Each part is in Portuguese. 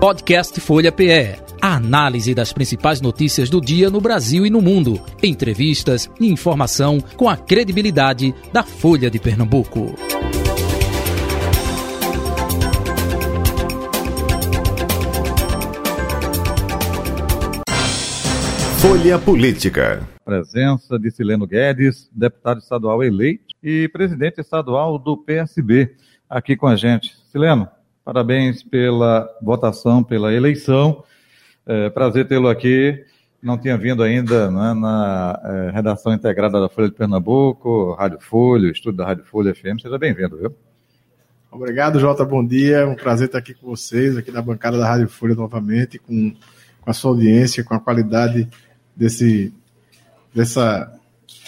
Podcast Folha PE. A análise das principais notícias do dia no Brasil e no mundo. Entrevistas e informação com a credibilidade da Folha de Pernambuco. Folha Política. Presença de Sileno Guedes, deputado estadual eleito e presidente estadual do PSB, aqui com a gente. Sileno, Parabéns pela votação, pela eleição. É, prazer tê-lo aqui. Não tinha vindo ainda né, na é, redação integrada da Folha de Pernambuco, Rádio Folha, estúdio da Rádio Folha FM. Seja bem-vindo, viu? Obrigado, Jota. Bom dia. Um prazer estar aqui com vocês, aqui na bancada da Rádio Folha novamente, com, com a sua audiência, com a qualidade desse, dessa,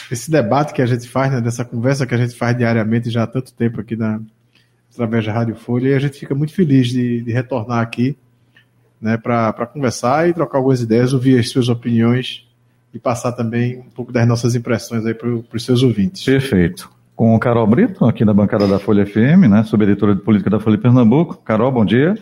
desse debate que a gente faz, né, dessa conversa que a gente faz diariamente já há tanto tempo aqui na, através da Rádio Folha, e a gente fica muito feliz de, de retornar aqui né, para conversar e trocar algumas ideias, ouvir as suas opiniões e passar também um pouco das nossas impressões aí para os seus ouvintes. Perfeito. Com o Carol Brito, aqui na bancada da Folha FM, né, subeditora de política da Folha Pernambuco. Carol, bom dia.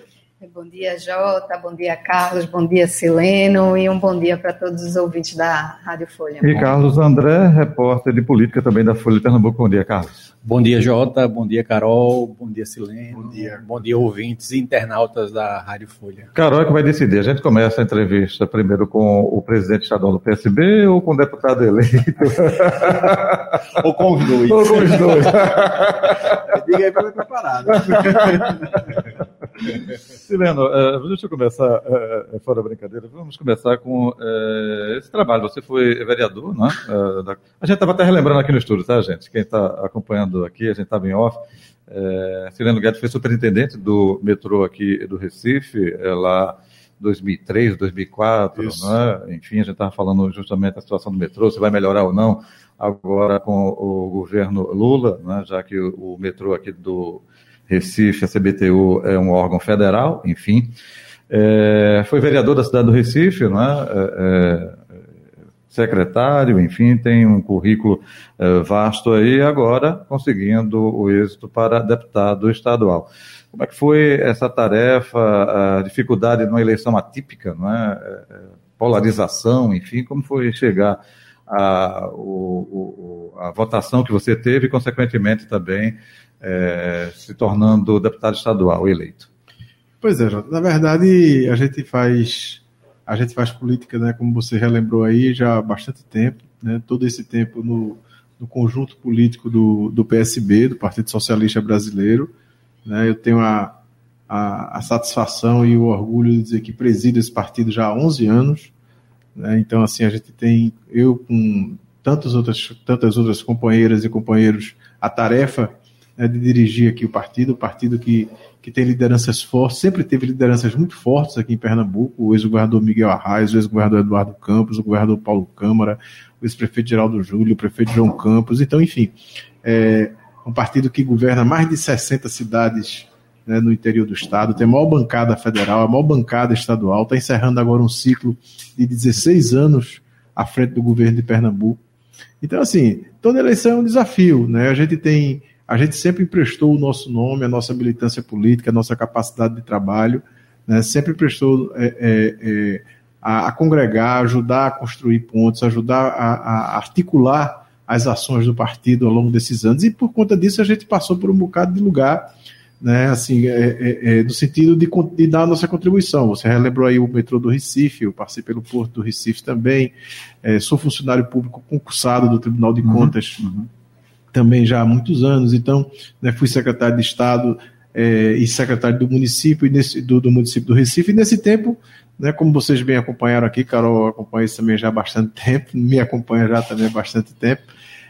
Bom dia, Jota. Bom dia, Carlos. Bom dia, Sileno. E um bom dia para todos os ouvintes da Rádio Folha. E Carlos André, repórter de política também da Folha de Pernambuco. Bom dia, Carlos. Bom dia, Jota. Bom dia, Carol. Bom dia, Sileno. Bom dia. Bom dia, ouvintes e internautas da Rádio Folha. Carol é que vai decidir. A gente começa a entrevista primeiro com o presidente estadual do PSB ou com o deputado eleito? ou com os dois. Ou com os dois. Diga aí para me preparar. Sileno, uh, deixa eu começar, uh, fora da brincadeira, vamos começar com uh, esse trabalho. Você foi vereador, né? Da... A gente estava até relembrando aqui no estúdio, tá, gente? Quem está acompanhando aqui, a gente estava em off. Sileno Guedes foi superintendente do metrô aqui do Recife, lá 2003, 2004, né? enfim, a gente estava falando justamente da situação do metrô, se vai melhorar ou não agora com o governo Lula, né? já que o, o metrô aqui do Recife, a CBTU é um órgão federal, enfim. É, foi vereador da cidade do Recife, né? É, secretário, enfim, tem um currículo é, vasto aí, agora conseguindo o êxito para deputado estadual. Como é que foi essa tarefa, a dificuldade numa eleição atípica, não é? é, polarização, enfim, como foi chegar a, o, o, a votação que você teve e, consequentemente, também é, se tornando deputado estadual eleito. Pois é, Jota. Na verdade, a gente faz a gente faz política, né, como você relembrou aí, já há bastante tempo, né, todo esse tempo no, no conjunto político do, do PSB, do Partido Socialista Brasileiro. Né, eu tenho a, a, a, satisfação e o orgulho de dizer que presido esse partido já há 11 anos. Né, então, assim, a gente tem, eu com tantas outras, tantas outras companheiras e companheiros, a tarefa né, de dirigir aqui o partido, o partido que, que tem lideranças fortes, sempre teve lideranças muito fortes aqui em Pernambuco, o ex-governador Miguel Arraes, o ex-governador Eduardo Campos, o governador Paulo Câmara, o ex-prefeito Geraldo Júlio, o prefeito João Campos, então, enfim, é um partido que governa mais de 60 cidades né, no interior do estado, tem a maior bancada federal, a maior bancada estadual, está encerrando agora um ciclo de 16 anos à frente do governo de Pernambuco. Então, assim, toda eleição é um desafio, né? A gente tem a gente sempre emprestou o nosso nome, a nossa militância política, a nossa capacidade de trabalho, né? sempre prestou é, é, é, a, a, congregar, ajudar a construir pontos, ajudar a, a, articular as ações do partido ao longo desses anos, e por conta disso a gente passou por um bocado de lugar, né, assim, é, é, é no sentido de, de, dar a nossa contribuição. Você relembrou aí o metrô do Recife, eu passei pelo Porto do Recife também, sou funcionário público concursado do Tribunal de uhum, Contas. Uhum também já há muitos anos, então né, fui secretário de Estado é, e secretário do município nesse, do, do, município do Recife, e nesse tempo, né, como vocês bem acompanharam aqui, Carol acompanha isso também já há bastante tempo, me acompanha já também há bastante tempo,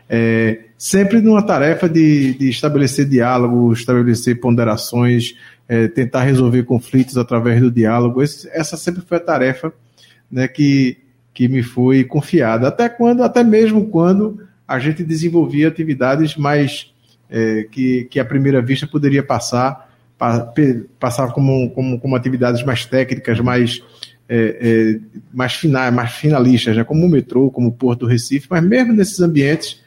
é, sempre numa tarefa de, de, estabelecer diálogo, estabelecer ponderações, é, tentar resolver conflitos através do diálogo, Esse, essa sempre foi a tarefa né, que, que me foi confiada, até quando, até mesmo quando a gente desenvolvia atividades mais é, que, que à primeira vista poderia passar pa, passar como, como, como atividades mais técnicas, mais é, é, mais finais, mais finalistas, né? como o metrô, como o Porto Recife, mas mesmo nesses ambientes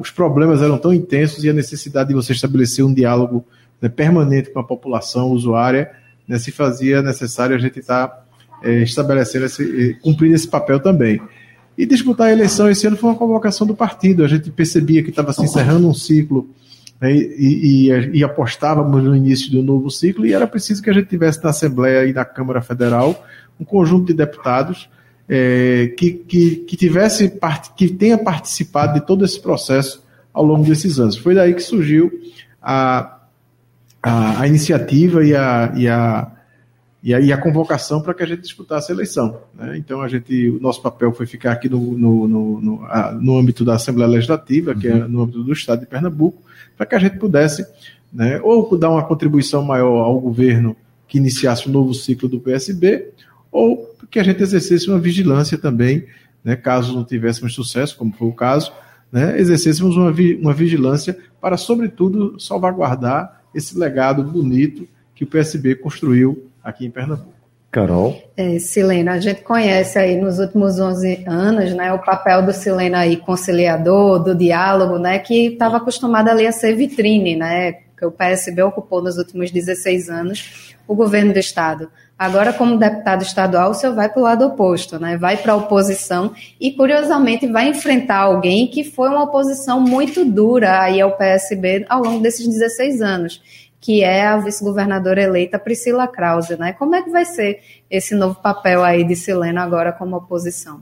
os problemas eram tão intensos e a necessidade de você estabelecer um diálogo né, permanente com a população usuária né, se fazia necessário a gente estar tá, é, estabelecendo, esse, cumprindo esse papel também. E disputar a eleição esse ano foi uma convocação do partido. A gente percebia que estava se encerrando um ciclo né, e, e, e, apostávamos no início um novo ciclo e era preciso que a gente tivesse na Assembleia e na Câmara Federal um conjunto de deputados é, que, que, que, tivesse que tenha participado de todo esse processo ao longo desses anos. Foi daí que surgiu a, a, a iniciativa e a, e a, e a, e a convocação para que a gente disputasse a eleição. Né? Então, a gente, o nosso papel foi ficar aqui no, no, no, no, a, no âmbito da Assembleia Legislativa, que é uhum. no âmbito do Estado de Pernambuco, para que a gente pudesse né, ou dar uma contribuição maior ao governo que iniciasse o um novo ciclo do PSB, ou que a gente exercesse uma vigilância também, né, caso não tivéssemos sucesso, como foi o caso, né, exercêssemos uma, vi, uma vigilância para, sobretudo, salvaguardar esse legado bonito que o PSB construiu aqui em Pernambuco. Carol? É, Silena, a gente conhece aí nos últimos 11 anos, né, o papel do Silena aí conciliador, do diálogo, né, que estava acostumado ali a ser vitrine, né, que o PSB ocupou nos últimos 16 anos o governo do estado. Agora, como deputado estadual, o senhor vai para o lado oposto, né? Vai para a oposição e, curiosamente, vai enfrentar alguém que foi uma oposição muito dura aí ao PSB ao longo desses 16 anos, que é a vice-governadora eleita Priscila Krause, né? Como é que vai ser esse novo papel aí de Silena agora como oposição?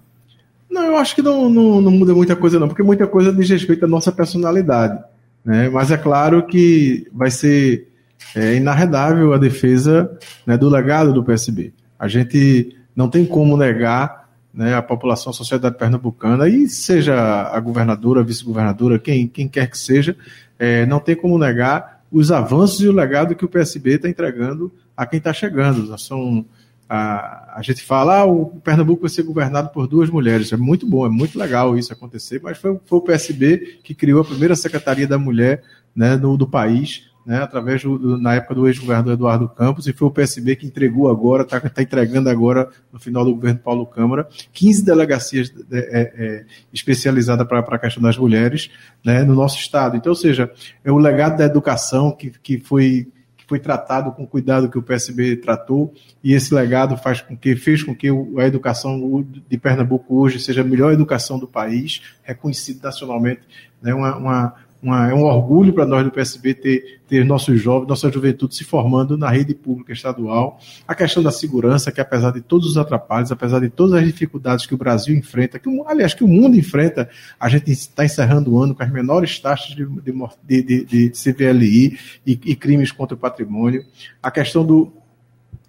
Não, eu acho que não, não, não muda muita coisa, não, porque muita coisa diz respeito à nossa personalidade. Né? Mas é claro que vai ser é inarredável a defesa né, do legado do PSB. A gente não tem como negar né, a população, a sociedade pernambucana, e seja a governadora, a vice-governadora, quem, quem quer que seja, é, não tem como negar os avanços e o legado que o PSB está entregando a quem está chegando. São, a, a gente fala, ah, o Pernambuco vai ser governado por duas mulheres. É muito bom, é muito legal isso acontecer, mas foi, foi o PSB que criou a primeira Secretaria da Mulher né, no, do país né, através do, na época do ex-governador Eduardo Campos, e foi o PSB que entregou agora, está tá entregando agora, no final do governo Paulo Câmara, 15 delegacias é, é, é especializadas para a questão das mulheres né, no nosso estado. Então, ou seja, é o legado da educação que, que foi foi tratado com o cuidado que o PSB tratou, e esse legado faz com que, fez com que a educação de Pernambuco hoje seja a melhor educação do país, reconhecida nacionalmente, né, uma, uma uma, é um orgulho para nós do PSB ter, ter nossos jovens, nossa juventude se formando na rede pública estadual. A questão da segurança, que apesar de todos os atrapalhos, apesar de todas as dificuldades que o Brasil enfrenta, que, aliás, que o mundo enfrenta, a gente está encerrando o ano com as menores taxas de, de, de, de CVLI e, e crimes contra o patrimônio. A questão do,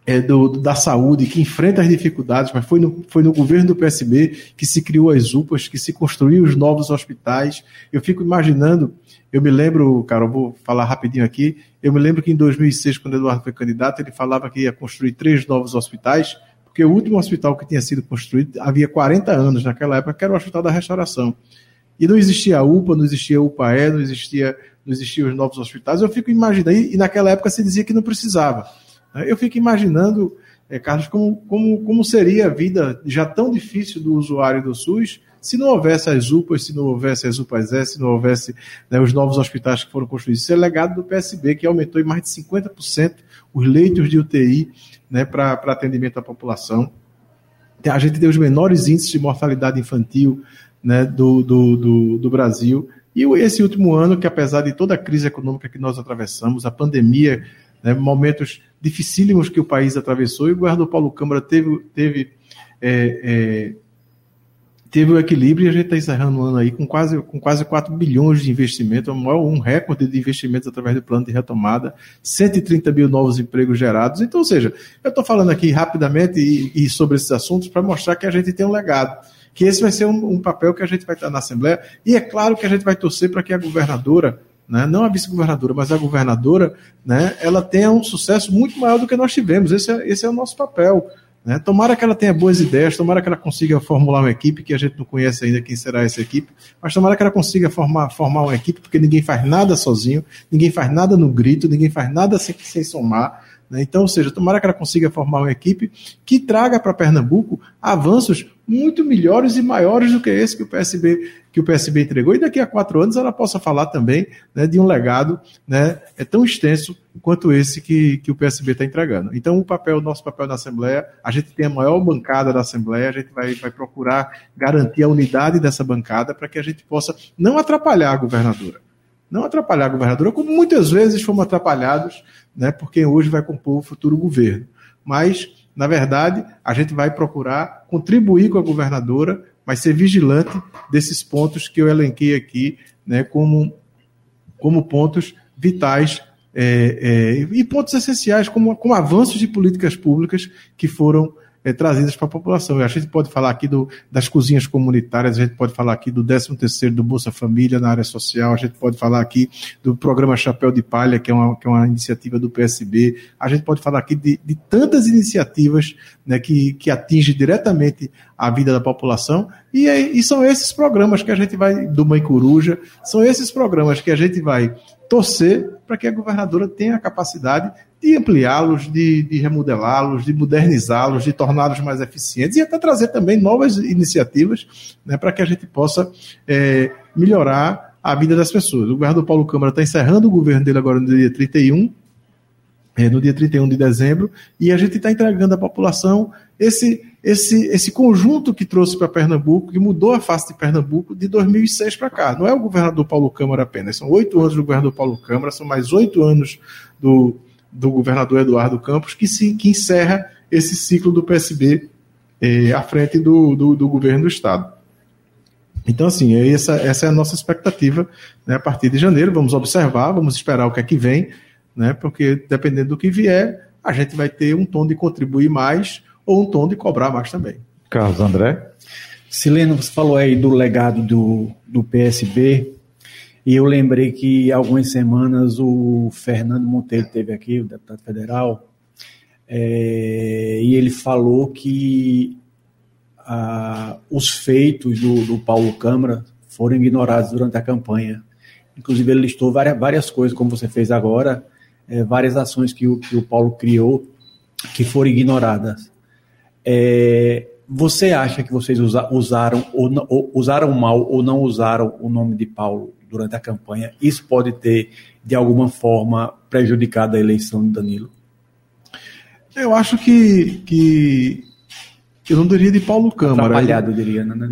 é, do, da saúde, que enfrenta as dificuldades, mas foi no, foi no governo do PSB que se criou as UPAs, que se construiu os novos hospitais. Eu fico imaginando, eu me lembro, cara, eu vou falar rapidinho aqui, eu me lembro que em 2006, quando Eduardo foi candidato, ele falava que ia construir três novos hospitais, porque o último hospital que tinha sido construído havia 40 anos naquela época, que era o Hospital da Restauração. E não existia a UPA, não existia a UPAE, não existia, não existiam os novos hospitais. Eu fico imaginando, e naquela época se dizia que não precisava. Né? Eu fico imaginando, é, Carlos, como, como, como seria a vida já tão difícil do usuário do SUS se não houvesse as UPAs, se não houvesse as UPAs S, se não houvesse né, os novos hospitais que foram construídos. Isso é legado do PSB, que aumentou em mais de 50% os leitos de UTI né, para atendimento à população. A gente tem os menores índices de mortalidade infantil né, do, do, do, do Brasil. E esse último ano, que apesar de toda a crise econômica que nós atravessamos, a pandemia né, momentos dificílimos que o país atravessou, e o governador Paulo Câmara teve, teve, é, é, teve o equilíbrio, e a gente está encerrando o ano aí com quase, com quase 4 bilhões de investimento, um recorde de investimentos através do plano de retomada, 130 mil novos empregos gerados. Então, ou seja, eu estou falando aqui rapidamente e, e sobre esses assuntos para mostrar que a gente tem um legado que esse vai ser um, um, papel que a gente vai estar na Assembleia, e é claro que a gente vai torcer para que a governadora né, não a vice-governadora, mas a governadora, né, ela tenha um sucesso muito maior do que nós tivemos. Esse é, esse é o nosso papel. Né? Tomara que ela tenha boas ideias, tomara que ela consiga formular uma equipe, que a gente não conhece ainda quem será essa equipe, mas tomara que ela consiga formar, formar uma equipe, porque ninguém faz nada sozinho, ninguém faz nada no grito, ninguém faz nada sem, sem somar. Né? Então, ou seja, tomara que ela consiga formar uma equipe que traga para Pernambuco avanços muito melhores e maiores do que esse que o PSB que o PSB entregou, e daqui a quatro anos ela possa falar também né, de um legado né, é tão extenso quanto esse que, que o PSB está entregando. Então, o papel, nosso papel na Assembleia, a gente tem a maior bancada da Assembleia, a gente vai, vai procurar garantir a unidade dessa bancada para que a gente possa não atrapalhar a governadora. Não atrapalhar a governadora, como muitas vezes fomos atrapalhados né, por quem hoje vai compor o futuro governo. Mas, na verdade, a gente vai procurar contribuir com a governadora, mas ser vigilante desses pontos que eu elenquei aqui né, como, como pontos vitais é, é, e pontos essenciais, como, como avanços de políticas públicas que foram é, trazidas para a população. A gente pode falar aqui do, das cozinhas comunitárias, a gente pode falar aqui do 13º do Bolsa Família na área social, a gente pode falar aqui do programa Chapéu de Palha, que é uma, que é uma iniciativa do PSB, a gente pode falar aqui de, de tantas iniciativas né, que, que atingem diretamente a vida da população, e, e são esses programas que a gente vai, do Mãe Coruja, são esses programas que a gente vai torcer para que a governadora tenha a capacidade de ampliá-los, de, de remodelá-los, de modernizá-los, de torná-los mais eficientes e até trazer também novas iniciativas né, para que a gente possa é, melhorar a vida das pessoas. O governador Paulo Câmara está encerrando o governo dele agora no dia 31, é, no dia 31 de dezembro, e a gente está entregando à população esse, esse, esse conjunto que trouxe para Pernambuco, que mudou a face de Pernambuco de 2006 para cá. Não é o governador Paulo Câmara apenas, são oito anos do governador Paulo Câmara, são mais oito anos do do governador Eduardo Campos, que, se, que encerra esse ciclo do PSB eh, à frente do, do, do, governo do Estado. Então, assim, é essa, essa é a nossa expectativa né, a partir de janeiro. Vamos observar, vamos esperar o que é que vem, né, porque dependendo do que vier, a gente vai ter um tom de contribuir mais ou um tom de cobrar mais também. Carlos André? Sileno, você falou aí do legado do, do PSB. E eu lembrei que algumas semanas o Fernando Monteiro teve aqui, o deputado federal, é, e ele falou que os feitos do, do, Paulo Câmara foram ignorados durante a campanha. Inclusive, ele listou várias, várias coisas, como você fez agora, é, várias ações que o, que o Paulo criou que foram ignoradas. É, você acha que vocês usa, usaram, ou, ou, usaram mal ou não usaram o nome de Paulo durante a campanha, isso pode ter, de alguma forma, prejudicado a eleição de Danilo? Eu acho que, que eu não diria de Paulo Câmara. Atrapalhado, eu diria, não, não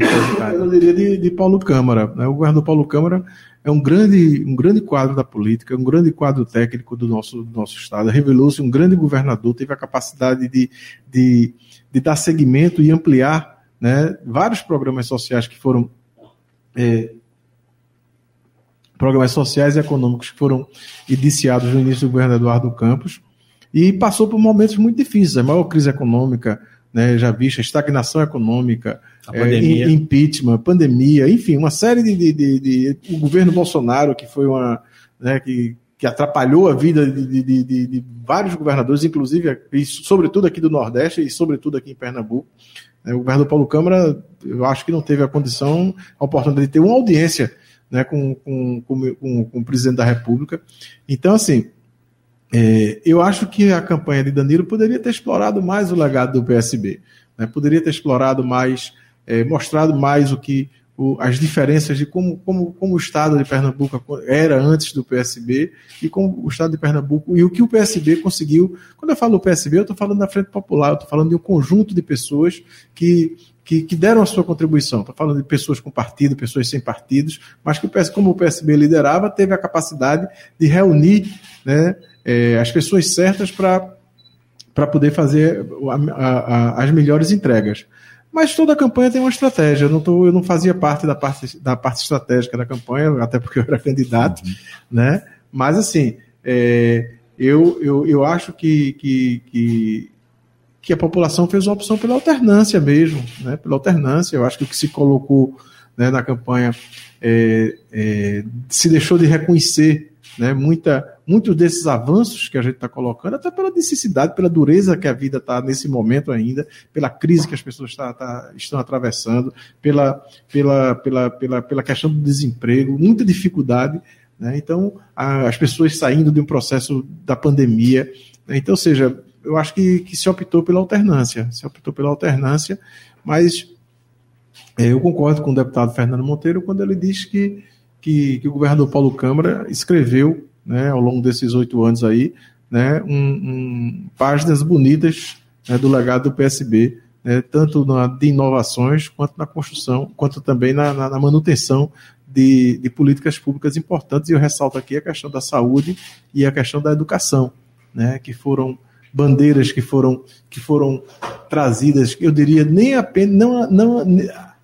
Eu diria de, de Paulo Câmara. Né? O governador Paulo Câmara é um grande, um grande quadro da política, um grande quadro técnico do nosso, do nosso Estado. Revelou-se um grande governador, teve a capacidade de, de, de dar seguimento e ampliar né, vários programas sociais que foram é, programas sociais e econômicos que foram iniciados no início do governo Eduardo Campos e passou por momentos muito difíceis, a maior crise econômica né, já vista, estagnação econômica, é, impeachment, pandemia, enfim, uma série de, de, de, de, o governo Bolsonaro que foi uma né, que, que atrapalhou a vida de, de, de, de, vários governadores, inclusive e sobretudo aqui do Nordeste e sobretudo aqui em Pernambuco. É, o governador Paulo Câmara, eu acho que não teve a condição, a oportunidade de ter uma audiência né, com, com, com, com, o presidente da República. Então, assim, é, eu acho que a campanha de Danilo poderia ter explorado mais o legado do PSB, né, poderia ter explorado mais, é, mostrado mais o que o, as diferenças de como, como, como o Estado de Pernambuco era antes do PSB e como o Estado de Pernambuco e o que o PSB conseguiu. Quando eu falo PSB, eu estou falando da Frente Popular, eu estou falando de um conjunto de pessoas que que, que deram a sua contribuição. Estou falando de pessoas com partido, pessoas sem partidos, mas que, como o PSB liderava, teve a capacidade de reunir né, é, as pessoas certas para poder fazer a, a, as melhores entregas. Mas toda a campanha tem uma estratégia. Eu não, tô, eu não fazia parte da, parte da parte estratégica da campanha, até porque eu era candidato, uhum. né? Mas assim, é, eu, eu, eu acho que, que, que que a população fez uma opção pela alternância mesmo, né? pela alternância. Eu acho que o que se colocou né, na campanha é, é, se deixou de reconhecer né, muita, muitos desses avanços que a gente está colocando, até pela necessidade, pela dureza que a vida está nesse momento ainda, pela crise que as pessoas tá, tá, estão atravessando, pela, pela, pela, pela, pela questão do desemprego, muita dificuldade. Né? Então, a, as pessoas saindo de um processo da pandemia. Né? Então, ou seja, eu acho que, que se optou pela alternância, se optou pela alternância, mas é, eu concordo com o deputado Fernando Monteiro quando ele diz que, que, que o governador Paulo Câmara escreveu, né, ao longo desses oito anos aí, né, um, um, páginas bonitas né, do legado do PSB, né, tanto na, de inovações quanto na construção, quanto também na, na, na manutenção de, de, políticas públicas importantes. E eu ressalto aqui a questão da saúde e a questão da educação, né, que foram bandeiras que foram, que foram trazidas, eu diria, nem apenas, não, não,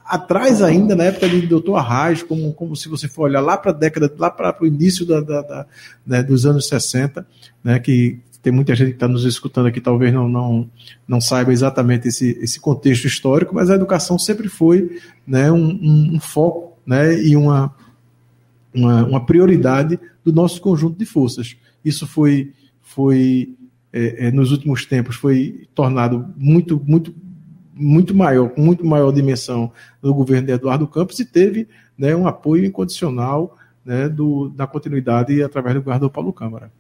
atrás ainda, na época de Dr. Arraes, como, como se você for olhar lá para a década, lá para o início da, da, da né, dos anos 60, né, que tem muita gente que está nos escutando aqui, talvez não, não, não saiba exatamente esse, esse contexto histórico, mas a educação sempre foi né, um, um, foco né, e uma, uma, uma, prioridade do nosso conjunto de forças. Isso foi, foi é, é, nos últimos tempos, foi tornado muito, muito muito maior, com muito maior dimensão do governo de Eduardo Campos e teve né, um apoio incondicional né, do, da continuidade através do governador Paulo Câmara.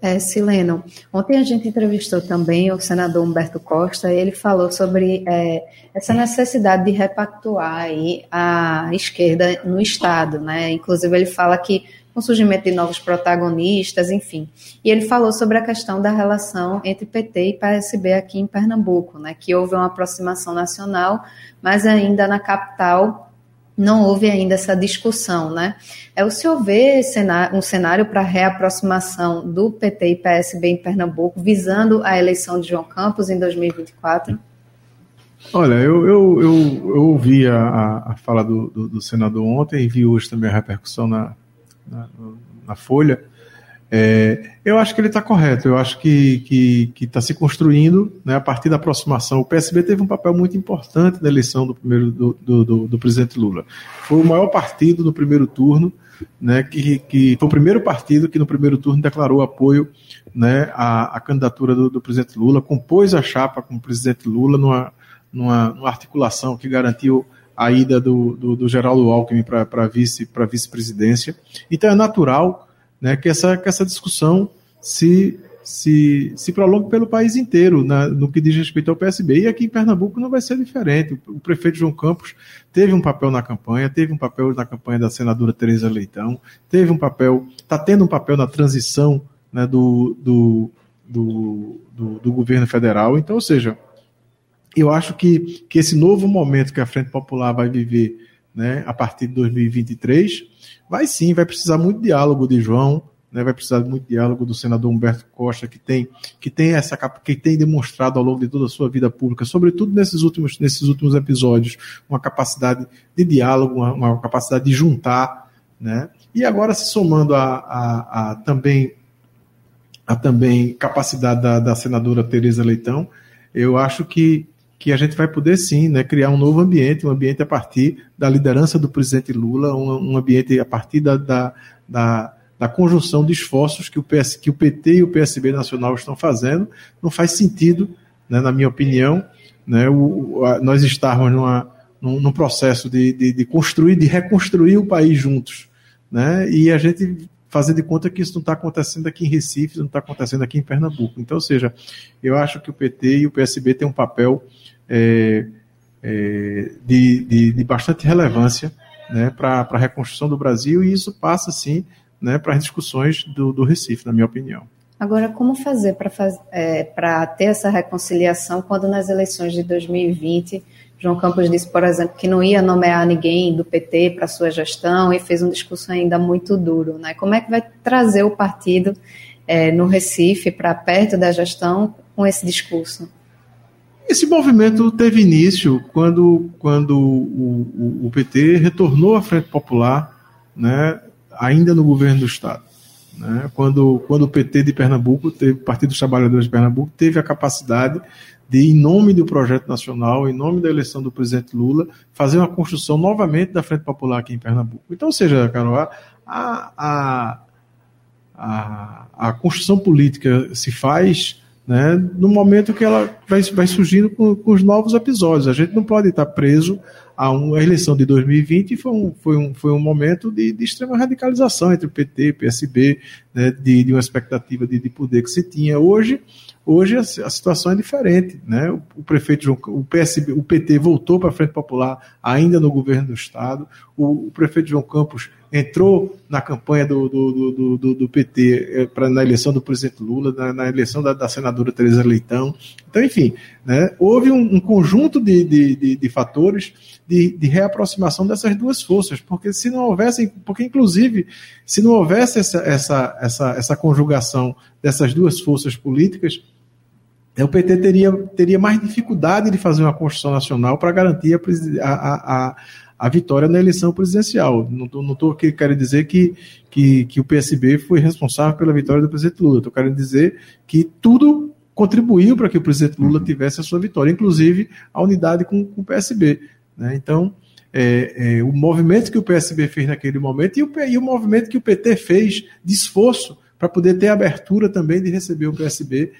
É, Sileno, ontem a gente entrevistou também o senador Humberto Costa e ele falou sobre é, essa necessidade de repactuar a esquerda no Estado, né? Inclusive ele fala que com o surgimento de novos protagonistas, enfim. E ele falou sobre a questão da relação entre PT e PSB aqui em Pernambuco, né, que houve uma aproximação nacional, mas ainda na capital não houve ainda essa discussão, né? É o senhor vê um cenário para reaproximação do PT e PSB em Pernambuco, visando a eleição de João Campos em 2024? Olha, eu, eu, eu, eu ouvi a, a fala do, do, do, senador ontem e vi hoje também a repercussão na, na, na Folha, é, eu acho que ele está correto. Eu acho que está se construindo né, a partir da aproximação. O PSB teve um papel muito importante na eleição do primeiro do, do, do, do presidente Lula. Foi o maior partido no primeiro turno, né, que, que foi o primeiro partido que no primeiro turno declarou apoio né, à, à candidatura do, do, presidente Lula, compôs a chapa com o presidente Lula numa, numa, numa articulação que garantiu a ida do, do, do Geraldo Alckmin para vice, vice-presidência. Então é natural né, que, essa, que essa discussão se, se, se prolongue pelo país inteiro no que diz respeito ao PSB. E aqui em Pernambuco não vai ser diferente. O, o prefeito João Campos teve um papel na campanha, teve um papel na campanha da senadora Tereza Leitão, teve um papel, está tendo um papel na transição né, do, do, do, do, do governo federal. Então, ou seja, eu acho que, que esse novo momento que a Frente Popular vai viver né, a partir de 2023, vai sim, vai precisar muito diálogo de João, né, vai precisar muito diálogo do senador Humberto Costa, que tem, que tem essa que tem demonstrado ao longo de toda a sua vida pública, sobretudo nesses últimos, nesses últimos episódios, uma capacidade de diálogo, uma, uma capacidade de juntar, né? E agora se somando a, a, a também a também capacidade da, da senadora Tereza Leitão, eu acho que que a gente vai poder sim né, criar um novo ambiente, um ambiente a partir da liderança do presidente Lula, um, um ambiente a partir da, da, da, da, conjunção de esforços que o, PS, que o PT e o PSB nacional estão fazendo. Não faz sentido, né, na minha opinião, né, o, a, nós estarmos numa, num, num processo de, de, de, construir, de reconstruir o país juntos. Né, e a gente fazer de conta que isso não está acontecendo aqui em Recife, não está acontecendo aqui em Pernambuco. Então, ou seja, eu acho que o PT e o PSB têm um papel é, é, de, de, de, bastante relevância né, para a reconstrução do Brasil, e isso passa, sim, né, para as discussões do, do Recife, na minha opinião. Agora, como fazer para é, ter essa reconciliação quando nas eleições de 2020 João Campos disse, por exemplo, que não ia nomear ninguém do PT para sua gestão e fez um discurso ainda muito duro. Né? Como é que vai trazer o partido é, no Recife para perto da gestão com esse discurso? Esse movimento teve início quando, quando o, o, o PT retornou à Frente Popular, né, ainda no governo do Estado. Né, quando, quando o PT de Pernambuco, teve, o Partido dos Trabalhadores de Pernambuco, teve a capacidade de, em nome do projeto nacional, em nome da eleição do presidente Lula, fazer uma construção novamente da Frente Popular aqui em Pernambuco. Então, ou seja, Carol, a, a, a, a construção política se faz né, no momento que ela vai, vai surgindo com, com, os novos episódios. A gente não pode estar preso a eleição de 2020 foi um, foi um, foi um momento de, de extrema radicalização entre o PT e PSB, né, de, de uma expectativa de, de poder que se tinha. Hoje, Hoje a, a, situação é diferente, né? O, o, prefeito João, o PSB, o PT voltou para a Frente Popular ainda no governo do estado. O, o prefeito João Campos entrou na campanha do, do, do, do, do PT eh, pra, na eleição do presidente Lula, na, na eleição da, da, senadora Tereza Leitão. Então, enfim, né, houve um, um conjunto de, de, de, de fatores de, de, reaproximação dessas duas forças, porque se não houvesse, porque inclusive, se não houvesse essa, essa, essa, essa conjugação dessas duas forças políticas, o PT teria, teria mais dificuldade de fazer uma Constituição Nacional para garantir a, a, a, a vitória na eleição presidencial. Não estou aqui querendo dizer que, que, que o PSB foi responsável pela vitória do presidente Lula. Estou querendo dizer que tudo contribuiu para que o presidente Lula tivesse a sua vitória, inclusive a unidade com, com o PSB. Né? Então, é, é, o movimento que o PSB fez naquele momento e o, e o movimento que o PT fez de esforço para poder ter abertura também de receber o PSB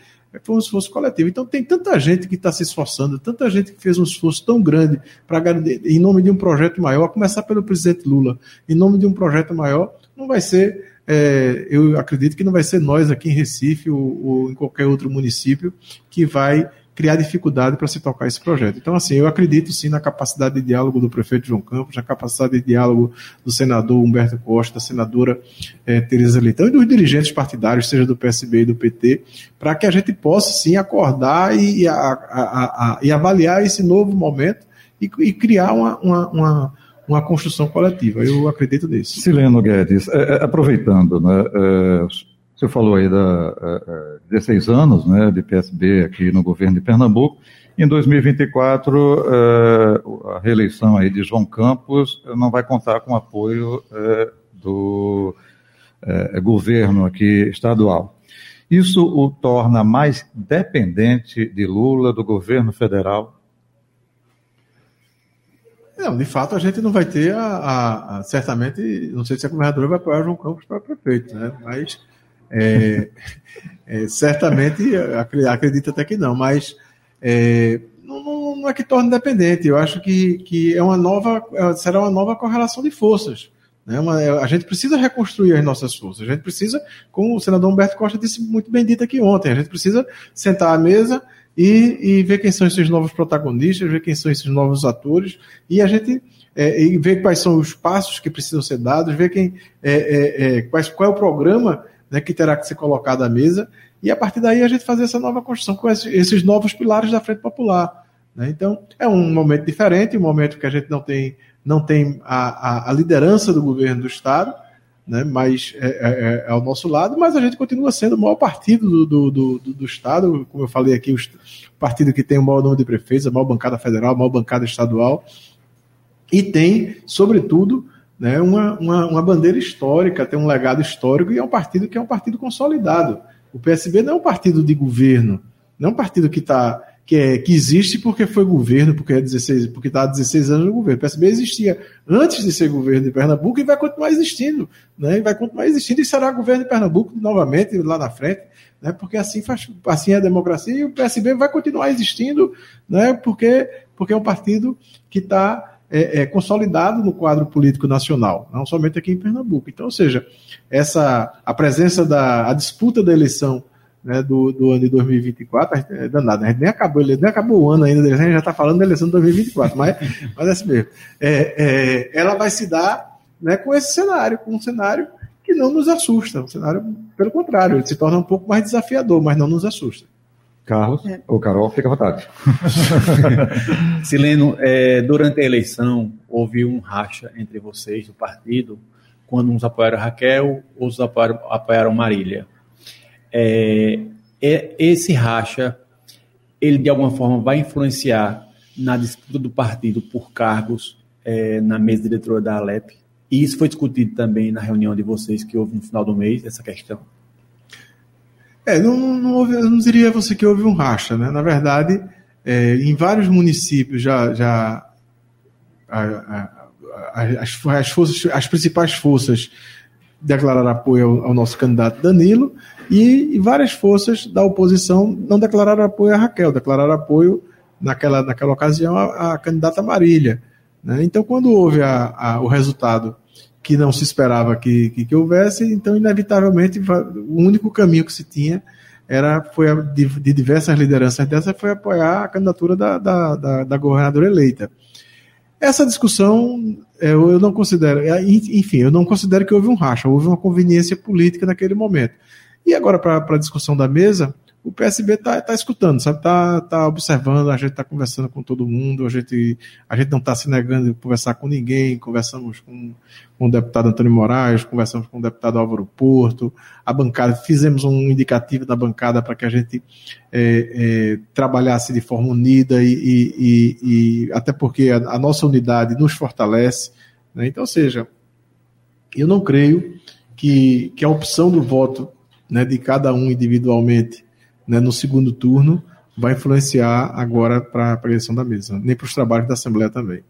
foi um esforço coletivo. Então tem tanta gente que está se esforçando, tanta gente que fez um esforço tão grande para em nome de um projeto maior, a começar pelo presidente Lula, em nome de um projeto maior, não vai ser, é, eu acredito que não vai ser nós aqui em Recife ou, ou em qualquer outro município que vai criar dificuldade para se tocar esse projeto. Então, assim, eu acredito sim na capacidade de diálogo do prefeito João Campos, na capacidade de diálogo do senador Humberto Costa, da senadora é, Tereza Leitão e dos dirigentes partidários, seja do PSB e do PT, para que a gente possa sim acordar e, a, a, a, e avaliar esse novo momento e, e criar uma, uma, uma uma construção coletiva. Eu acredito nisso. Sileno Guedes, é, é, aproveitando, né, é, você falou aí da uh, 16 anos né, de PSB aqui no governo de Pernambuco. Em 2024, uh, a reeleição aí de João Campos não vai contar com apoio uh, do governo aqui estadual. Isso o torna mais dependente de Lula, do governo federal? Não, de fato a gente não vai ter a, a, a certamente, não sei se a governadora vai apoiar João Campos para prefeito, né? Mas é, é, certamente, acredito até que não, mas é, não, não, é que torne independente. Eu acho que, que é uma nova, é, será uma nova correlação de forças. Né? Uma, a gente precisa reconstruir as nossas forças. A gente precisa, como o senador Humberto Costa disse muito bem dito aqui ontem, a gente precisa sentar à mesa e, e ver quem são esses novos protagonistas, ver quem são esses novos atores, e a gente é, e ver quais são os passos que precisam ser dados, ver quem, é, é, quais, qual é o programa né, que terá que ser colocado à mesa, e a partir daí a gente fazer essa nova construção com esses novos pilares da Frente Popular. Né? Então, é um momento diferente, um momento que a gente não tem, não tem a, a, a liderança do governo do Estado, né, mas é, é, é, é, ao nosso lado, mas a gente continua sendo o maior partido do, do, do, do Estado, como eu falei aqui, o partido que tem o maior número de prefeitos, a maior bancada federal, a maior bancada estadual, e tem, sobretudo, né, uma, uma, uma, bandeira histórica, tem um legado histórico e é um partido que é um partido consolidado. O PSB não é um partido de governo, não é um partido que está que, é, que existe porque foi governo, porque é 16, porque está há 16 anos no governo. O PSB existia antes de ser governo de Pernambuco e vai continuar existindo, né? E vai continuar existindo e será governo de Pernambuco novamente lá na frente, né? Porque assim faz, assim é a democracia e o PSB vai continuar existindo, né? Porque porque é um partido que está é, é, consolidado no quadro político nacional, não somente aqui em Pernambuco. Então, ou seja, essa a presença da a disputa da eleição né, do, do ano de 2024 é danada, gente nem acabou, nem acabou o ano ainda, a gente já está falando da eleição de 2024, mas, mas é assim mesmo. É, é, ela vai se dar né, com esse cenário, com um cenário que não nos assusta, um cenário, pelo contrário, ele se torna um pouco mais desafiador, mas não nos assusta. Carlos é. ou Carol, fica à vontade. Sileno, é, durante a eleição houve um racha entre vocês do partido, quando uns apoiaram Raquel, outros apoiaram, apoiaram Marília. É, é, esse racha, ele de alguma forma vai influenciar na disputa do partido por cargos é, na mesa diretora da Alep. E isso foi discutido também na reunião de vocês que houve no final do mês, essa questão. É, não, não, houve, não diria você que houve um racha, né? Na verdade, é, em vários municípios já, já a, a, a, as, as, forças, as principais forças declararam apoio ao, ao nosso candidato Danilo, e, e, várias forças da oposição não declararam apoio a Raquel, declararam apoio naquela, naquela ocasião à, candidata Marília. Né? Então, quando houve o resultado que não se esperava que, que, que, houvesse, então, inevitavelmente, o único caminho que se tinha era foi a, de, de, diversas lideranças dessa foi apoiar a candidatura da, da, da, da governadora eleita. Essa discussão eu, eu não considero, é, enfim, eu não considero que houve um racha, houve uma conveniência política naquele momento. E agora, para a discussão da mesa, o PSB está tá escutando, sabe? Está tá observando, a gente está conversando com todo mundo, a gente, a gente não está se negando de conversar com ninguém, conversamos com, com o deputado Antônio Moraes, conversamos com o deputado Álvaro Porto, a bancada, fizemos um indicativo da bancada para que a gente é, é, trabalhasse de forma unida e, e, e, e até porque a, a, nossa unidade nos fortalece. Né? Então, ou seja, eu não creio que, que a opção do voto né, de cada um individualmente né, no segundo turno vai influenciar agora para a eleição da mesa, nem para os trabalhos da Assembleia também.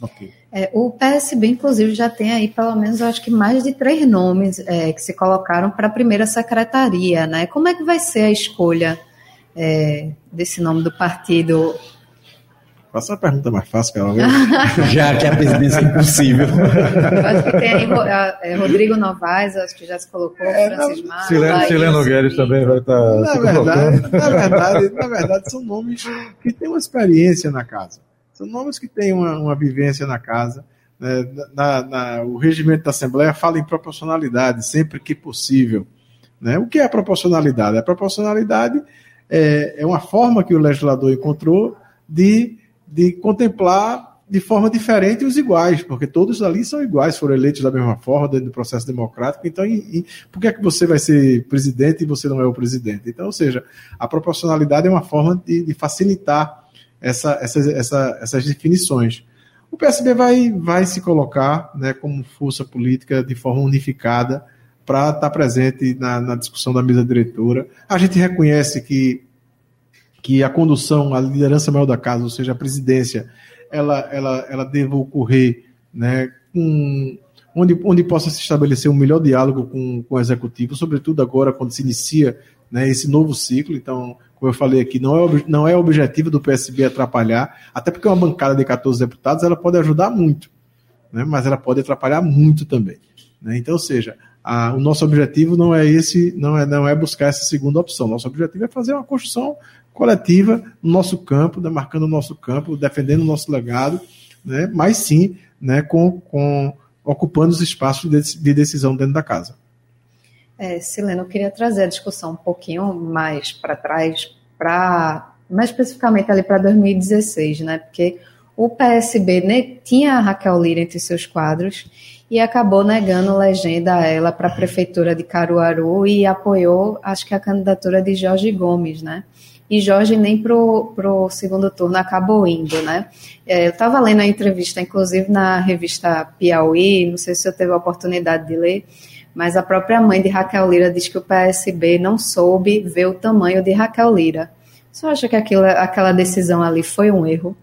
Okay. É, o PSB, inclusive, já tem aí pelo menos, acho que mais de três nomes é, que se colocaram para a primeira secretaria, né? Como é que vai ser a escolha é, desse nome do partido Faça uma pergunta mais fácil, cara. já que a presidência é impossível. acho que tem aí é, Rodrigo Novaes, acho que já se colocou, é, Francis Mar. Sileno Guedes também vai estar tá na verdade, na verdade, na verdade, são nomes que têm uma experiência na casa. São nomes que têm uma, uma vivência na casa. Né? Na, na, o regimento da Assembleia fala em proporcionalidade, sempre que possível. Né? O que é a proporcionalidade? A proporcionalidade é, é uma forma que o legislador encontrou de de contemplar de forma diferente os iguais, porque todos ali são iguais, foram eleitos da mesma forma dentro do processo democrático. Então, e, e, por que é que você vai ser presidente e você não é o presidente? Então, ou seja, a proporcionalidade é uma forma de, de facilitar essa, essas, essa, essas definições. O PSB vai, vai se colocar né, como força política de forma unificada para estar presente na, na discussão da mesa diretora. A gente reconhece que que a condução, a liderança maior da casa, ou seja, a presidência, ela, ela, ela deva ocorrer né, com, onde, onde possa se estabelecer um melhor diálogo com, com o executivo, sobretudo agora quando se inicia né, esse novo ciclo. Então, como eu falei aqui, não é, não é objetivo do PSB atrapalhar, até porque uma bancada de 14 deputados ela pode ajudar muito, né, mas ela pode atrapalhar muito também. Né? Então, ou seja, o nosso objetivo não é esse, não é, não é buscar essa segunda opção. Nosso objetivo é fazer uma construção coletiva no nosso campo, demarcando o nosso campo, defendendo o nosso legado, né, mas sim né, com, com ocupando os espaços de, de decisão dentro da casa. É, Silena, eu queria trazer a discussão um pouquinho mais para trás, para mais especificamente ali para 2016, né? Porque o PSB né, tinha a Raquel Lira entre seus quadros e acabou negando legenda a ela para a prefeitura de Caruaru e apoiou, acho que a candidatura de Jorge Gomes, né? E Jorge nem pro, pro segundo turno acabou indo, né? É, eu estava lendo a entrevista, inclusive na revista Piauí, não sei se eu teve a oportunidade de ler, mas a própria mãe de Raquel Lira diz que o PSB não soube ver o tamanho de Raquel Lira. Você acha que aquilo, aquela decisão ali foi um erro?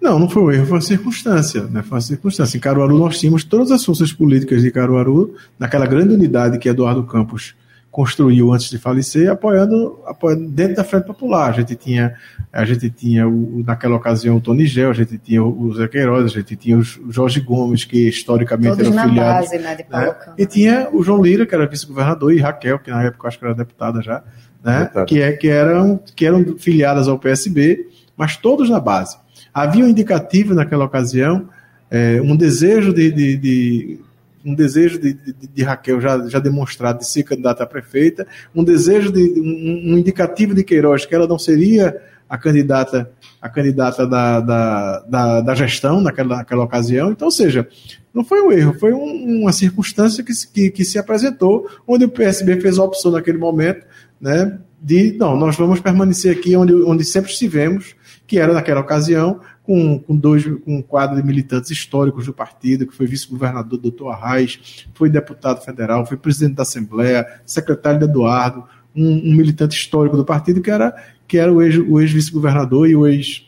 Não, não foi um erro, foi uma circunstância. Né? Foi uma circunstância. Em Caruaru nós tínhamos todas as forças políticas de Caruaru, naquela grande unidade que Eduardo Campos construiu antes de falecer, apoiando, apoiando dentro da Frente Popular. A gente tinha, a gente tinha o, naquela ocasião o Tony Gel, a gente tinha o Zé Queiroz, a gente tinha o Jorge Gomes, que historicamente Todos era filiado. Base, né, né? E tinha o João Lira, que era vice-governador, e Raquel, que na época acho que era deputada já, né? que, é, que, eram, que eram filiadas ao PSB, mas todos na base. Havia um indicativo naquela ocasião, é, um desejo de, de, de um desejo de, de, de, Raquel já, já demonstrado de ser candidata a prefeita, um desejo de um, um, indicativo de Queiroz que ela não seria a candidata a candidata da, da, da, da gestão naquela, naquela ocasião. Então, ou seja, não foi um erro, foi um, uma circunstância que, que, que se apresentou, onde o PSB fez a opção naquele momento, né, de não, nós vamos permanecer aqui onde, onde sempre estivemos, que era naquela ocasião com, com, dois, com um quadro de militantes históricos do partido, que foi vice-governador doutor Arraes, foi deputado federal, foi presidente da Assembleia, secretário de Eduardo, um, um militante histórico do partido que era, que era o ex-vice-governador ex e o ex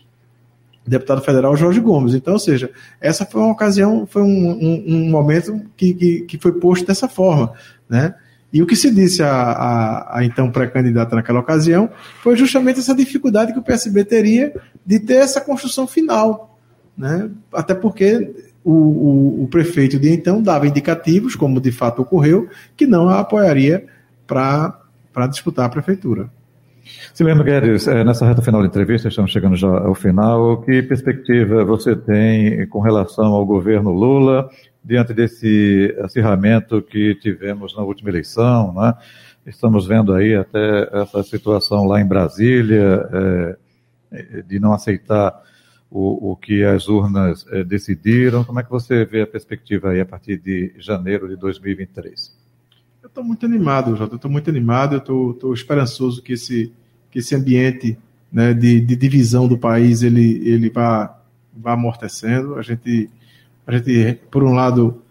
deputado federal Jorge Gomes. Então, ou seja, essa foi uma ocasião, foi um, um, um momento que, que, que, foi posto dessa forma, né? E o que se disse a, a, a então pré-candidata naquela ocasião foi justamente essa dificuldade que o PSB teria de ter essa construção final, né? Até porque o, o, o prefeito de então dava indicativos, como de fato ocorreu, que não a apoiaria para disputar a prefeitura. Sileno Guedes, é, nessa reta final da entrevista, estamos chegando já ao final, que perspectiva você tem com relação ao governo Lula diante desse acirramento que tivemos na última eleição, né? Estamos vendo aí até essa situação lá em Brasília, é, de não aceitar o, o que as urnas é, decidiram. Como é que você vê a perspectiva aí a partir de janeiro de 2023? Eu estou muito animado, Jota. Estou muito animado. Eu estou esperançoso que esse, que esse ambiente né, de, de, divisão do país ele, ele vá, vá amortecendo. A gente, a gente, por um lado,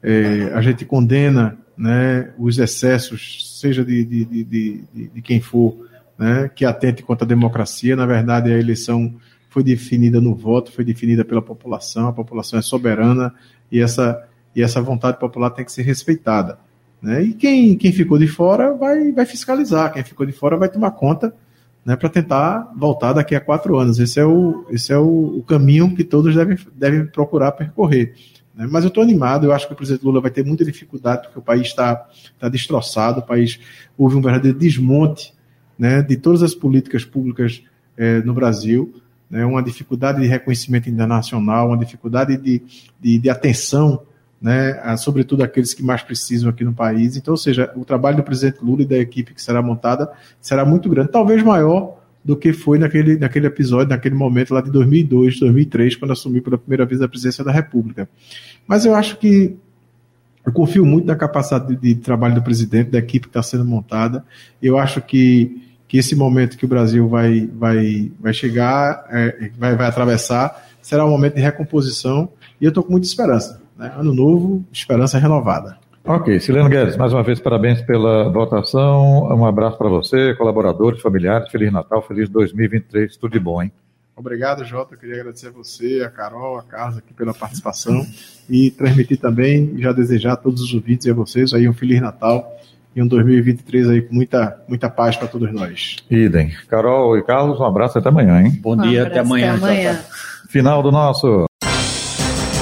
é, a gente condena né, os excessos, seja de, de, de, de, quem for, né, que atente contra a democracia. Na verdade, a eleição foi definida no voto, foi definida pela população. A população é soberana e essa, e essa vontade popular tem que ser respeitada. Né? E quem, quem ficou de fora vai, vai fiscalizar, quem ficou de fora vai tomar conta né, para tentar voltar daqui a quatro anos. Esse é o, esse é o, o caminho que todos devem, devem procurar percorrer. Né? Mas eu estou animado, eu acho que o presidente Lula vai ter muita dificuldade, porque o país está tá destroçado, o país houve um verdadeiro desmonte né, de todas as políticas públicas é, no Brasil, né, uma dificuldade de reconhecimento internacional, uma dificuldade de, de, de atenção né, sobretudo aqueles que mais precisam aqui no país. Então, ou seja, o trabalho do presidente Lula e da equipe que será montada será muito grande, talvez maior do que foi naquele, naquele episódio, naquele momento lá de 2002, 2003, quando assumi pela primeira vez a presidência da República. Mas eu acho que eu confio muito na capacidade de, de trabalho do presidente, da equipe que está sendo montada. Eu acho que, que esse momento que o Brasil vai, vai, vai chegar, é, vai, vai atravessar, será um momento de recomposição e eu estou com muita esperança. Né? Ano novo, esperança renovada. Ok, Sileno Guedes, mais uma vez parabéns pela votação. Um abraço para você, colaboradores, familiares. Feliz Natal, feliz 2023, tudo de bom, hein? Obrigado, Jota. Eu queria agradecer a você, a Carol, a Carla aqui pela participação e transmitir também, já desejar a todos os ouvintes e a vocês aí um Feliz Natal e um 2023 aí com muita, muita paz para todos nós. Idem. Carol e Carlos, um abraço até amanhã, hein? Bom dia, um até amanhã. Até amanhã. Final do nosso